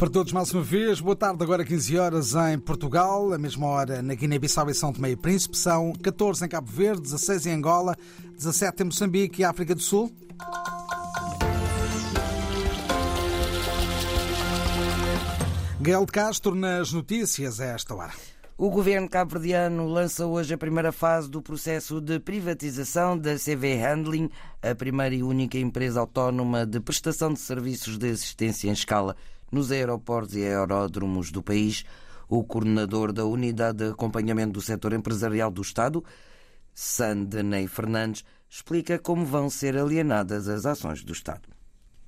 Para todos, mais uma vez, boa tarde. Agora 15 horas em Portugal, a mesma hora na Guiné-Bissau e São Tomé e Príncipe. São 14 em Cabo Verde, 16 em Angola, 17 em Moçambique e África do Sul. Gael de Castro nas notícias a esta hora. O governo cabo-verdiano lança hoje a primeira fase do processo de privatização da CV Handling, a primeira e única empresa autónoma de prestação de serviços de assistência em escala nos aeroportos e aeródromos do país. O coordenador da Unidade de Acompanhamento do Setor Empresarial do Estado, Sandenei Fernandes, explica como vão ser alienadas as ações do Estado.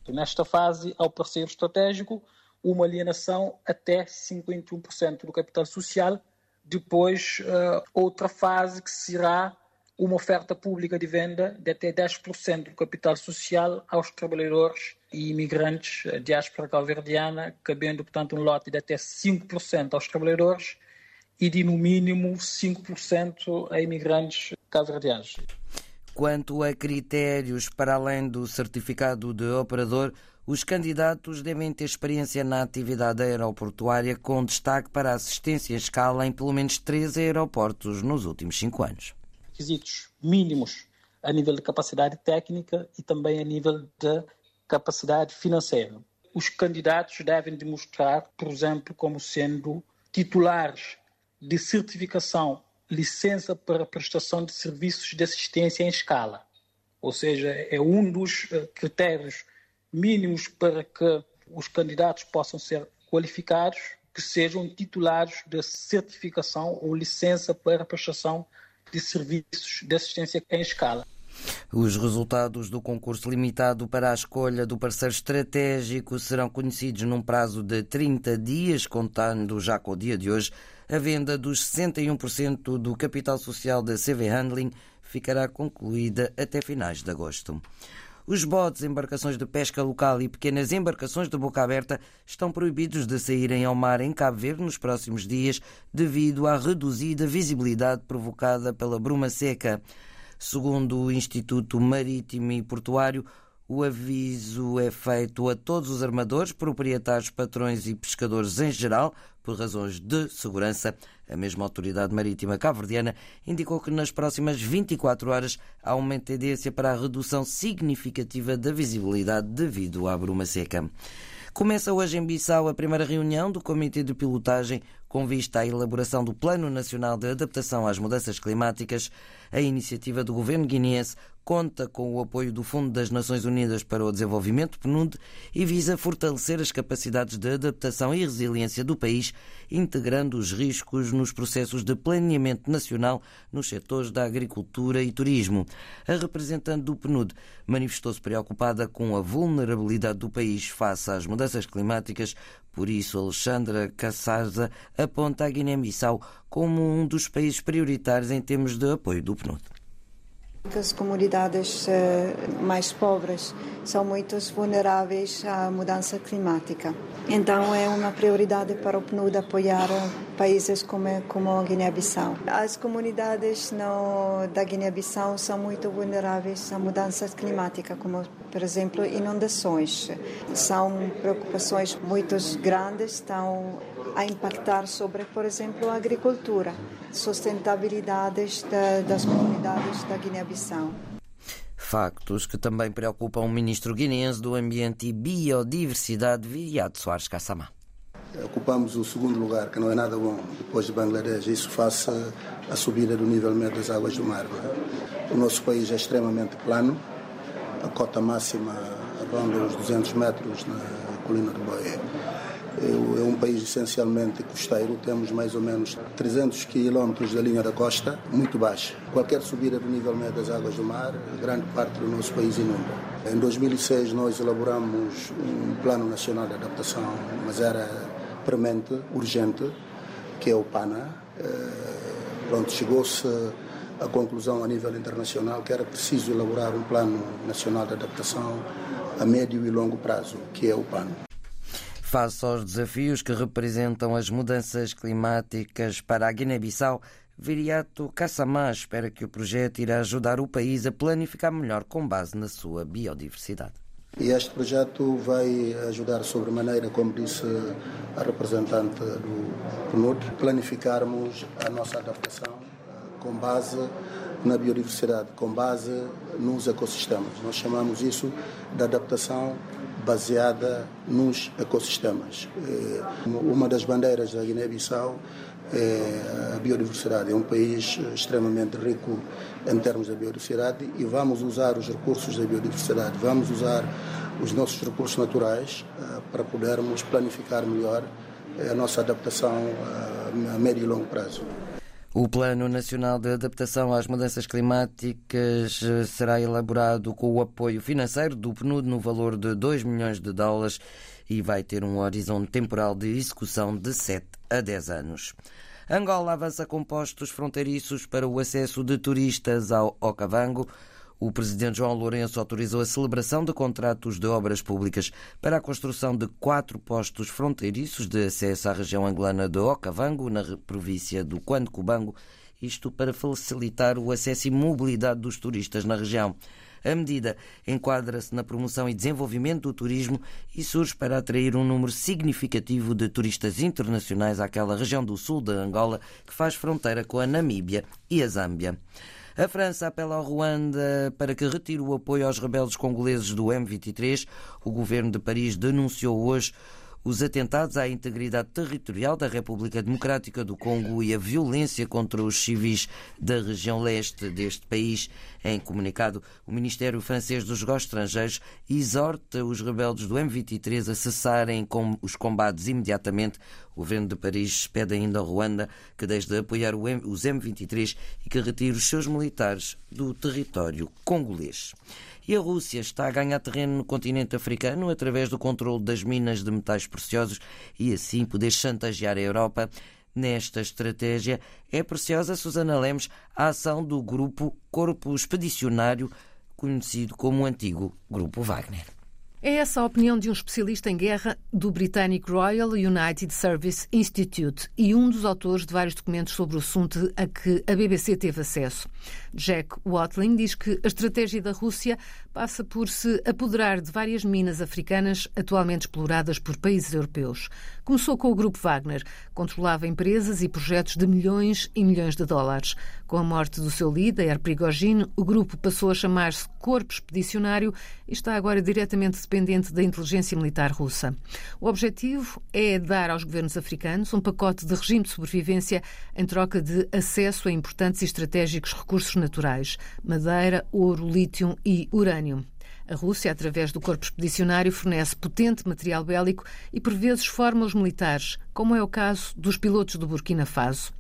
Nesta fase, ao parceiro estratégico, uma alienação até 51% do capital social. Depois, uh, outra fase que será uma oferta pública de venda de até 10% do capital social aos trabalhadores e imigrantes, a diáspora calverdiana, cabendo, portanto, um lote de até 5% aos trabalhadores e de, no mínimo, 5% a imigrantes calverdianos. Quanto a critérios para além do certificado de operador, os candidatos devem ter experiência na atividade aeroportuária com destaque para assistência em escala em pelo menos três aeroportos nos últimos cinco anos. Requisitos mínimos a nível de capacidade técnica e também a nível de capacidade financeira. Os candidatos devem demonstrar, por exemplo, como sendo titulares de certificação, licença para prestação de serviços de assistência em escala. Ou seja, é um dos eh, critérios mínimos para que os candidatos possam ser qualificados, que sejam titulares de certificação ou licença para prestação de serviços de assistência em escala. Os resultados do concurso limitado para a escolha do parceiro estratégico serão conhecidos num prazo de 30 dias, contando já com o dia de hoje. A venda dos 61% do capital social da CV Handling ficará concluída até finais de agosto. Os botes, embarcações de pesca local e pequenas embarcações de boca aberta estão proibidos de saírem ao mar em Cabo Verde nos próximos dias devido à reduzida visibilidade provocada pela bruma seca. Segundo o Instituto Marítimo e Portuário, o aviso é feito a todos os armadores, proprietários, patrões e pescadores em geral, por razões de segurança. A mesma autoridade marítima cabo-verdiana indicou que nas próximas 24 horas há uma tendência para a redução significativa da visibilidade devido à bruma seca. Começa hoje em Bissau a primeira reunião do Comitê de Pilotagem com vista à elaboração do Plano Nacional de Adaptação às Mudanças Climáticas. A iniciativa do governo guineense conta com o apoio do Fundo das Nações Unidas para o Desenvolvimento, PNUD, e visa fortalecer as capacidades de adaptação e resiliência do país, integrando os riscos nos processos de planeamento nacional nos setores da agricultura e turismo. A representante do PNUD manifestou-se preocupada com a vulnerabilidade do país face às mudanças climáticas, por isso, Alexandra Cassarza aponta a Guiné-Bissau como um dos países prioritários em termos de apoio do PNUD. As comunidades eh, mais pobres são muito vulneráveis à mudança climática. Então é uma prioridade para o PNUD apoiar países como, a Guiné-Bissau. As comunidades da Guiné-Bissau são muito vulneráveis à mudança climática, como por exemplo inundações. São preocupações muito grandes, estão a impactar sobre, por exemplo, a agricultura, sustentabilidade das comunidades da Guiné-Bissau. Factos que também preocupam o ministro guineense do Ambiente e Biodiversidade, Viriato Soares Kassamá. Ocupamos o segundo lugar, que não é nada bom, depois de Bangladesh. Isso face à subida do nível médio das águas do mar. É? O nosso país é extremamente plano, a cota máxima ronda os 200 metros na colina do Boé é um país essencialmente costeiro, temos mais ou menos 300 quilómetros da linha da costa, muito baixa. Qualquer subida do nível médio das águas do mar, grande parte do nosso país inunda. Em 2006 nós elaboramos um plano nacional de adaptação, mas era premente, urgente, que é o PANA. Eh, pronto, chegou-se à conclusão a nível internacional que era preciso elaborar um plano nacional de adaptação a médio e longo prazo, que é o PANA. Face aos desafios que representam as mudanças climáticas para a Guiné-Bissau, Viriato Kassamá espera que o projeto irá ajudar o país a planificar melhor com base na sua biodiversidade. E este projeto vai ajudar sobremaneira, como disse a representante do PNUD, planificarmos a nossa adaptação com base na biodiversidade, com base nos ecossistemas. Nós chamamos isso de adaptação baseada nos ecossistemas. Eh, uma das bandeiras da Guiné-Bissau é a biodiversidade. É um país extremamente rico em termos de biodiversidade e vamos usar os recursos da biodiversidade, vamos usar os nossos recursos naturais eh, para podermos planificar melhor eh, a nossa adaptação a médio e longo prazo. O Plano Nacional de Adaptação às Mudanças Climáticas eh, será elaborado com o apoio financeiro do PNUD no valor de 2 milhões de dólares e vai ter um horizonte temporal de execução de 7 a 10 anos. Angola avança com postos fronteiriços para o acesso de turistas ao Okavango. O presidente João Lourenço autorizou a celebração de contratos de obras públicas para a construção de quatro postos fronteiriços de acesso à região angolana de Okavango, na província do Cubango, isto para facilitar o acesso e mobilidade dos turistas na região. A medida enquadra-se na promoção e desenvolvimento do turismo e surge para atrair um número significativo de turistas internacionais àquela região do sul da Angola que faz fronteira com a Namíbia e a Zâmbia. A França apela ao Ruanda para que retire o apoio aos rebeldes congoleses do M23. O governo de Paris denunciou hoje os atentados à integridade territorial da República Democrática do Congo e a violência contra os civis da região leste deste país. Em comunicado, o Ministério francês dos Negócios Estrangeiros exorta os rebeldes do M23 a cessarem os combates imediatamente. O governo de Paris pede ainda ao Ruanda que deixe de apoiar os M23 e que retire os seus militares do território congolês. E a Rússia está a ganhar terreno no continente africano através do controle das minas de metais preciosos e assim poder chantagear a Europa. Nesta estratégia é preciosa, Susana Lemos, a ação do grupo Corpo Expedicionário, conhecido como o antigo Grupo Wagner. É essa a opinião de um especialista em guerra do britânico Royal United Service Institute e um dos autores de vários documentos sobre o assunto a que a BBC teve acesso. Jack Watling diz que a estratégia da Rússia passa por se apoderar de várias minas africanas atualmente exploradas por países europeus. Começou com o Grupo Wagner, controlava empresas e projetos de milhões e milhões de dólares. Com a morte do seu líder, Prigogine, o grupo passou a chamar-se Corpo Expedicionário e está agora diretamente dependente da inteligência militar russa. O objetivo é dar aos governos africanos um pacote de regime de sobrevivência em troca de acesso a importantes e estratégicos recursos naturais: madeira, ouro, lítio e A Rússia, através do corpo expedicionário, fornece potente material bélico e, por vezes, forma os militares, como é o caso dos pilotos do Burkina Faso.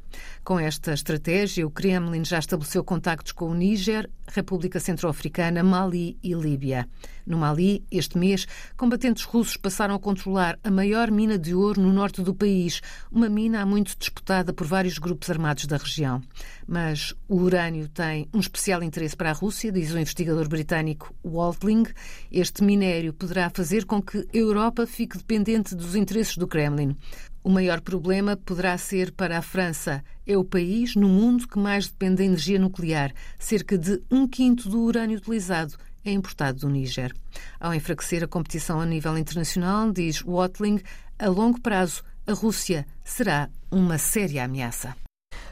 Com esta estratégia, o Kremlin já estabeleceu contactos com o Níger, República Centro-Africana, Mali e Líbia. No Mali, este mês, combatentes russos passaram a controlar a maior mina de ouro no norte do país, uma mina há muito disputada por vários grupos armados da região. Mas o urânio tem um especial interesse para a Rússia, diz o investigador britânico Waltling. Este minério poderá fazer com que a Europa fique dependente dos interesses do Kremlin. O maior problema poderá ser para a França. É o país no mundo que mais depende da energia nuclear. Cerca de um quinto do urânio utilizado é importado do Níger. Ao enfraquecer a competição a nível internacional, diz Watling, a longo prazo a Rússia será uma séria ameaça.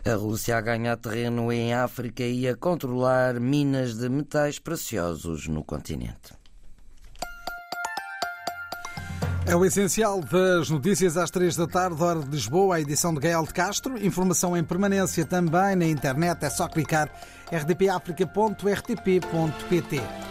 A Rússia a ganhar terreno em África e a controlar minas de metais preciosos no continente. É o essencial das notícias às três da tarde, hora de Lisboa, a edição de Gael de Castro. Informação em permanência também na internet, é só clicar rdpafrica.rtp.pt.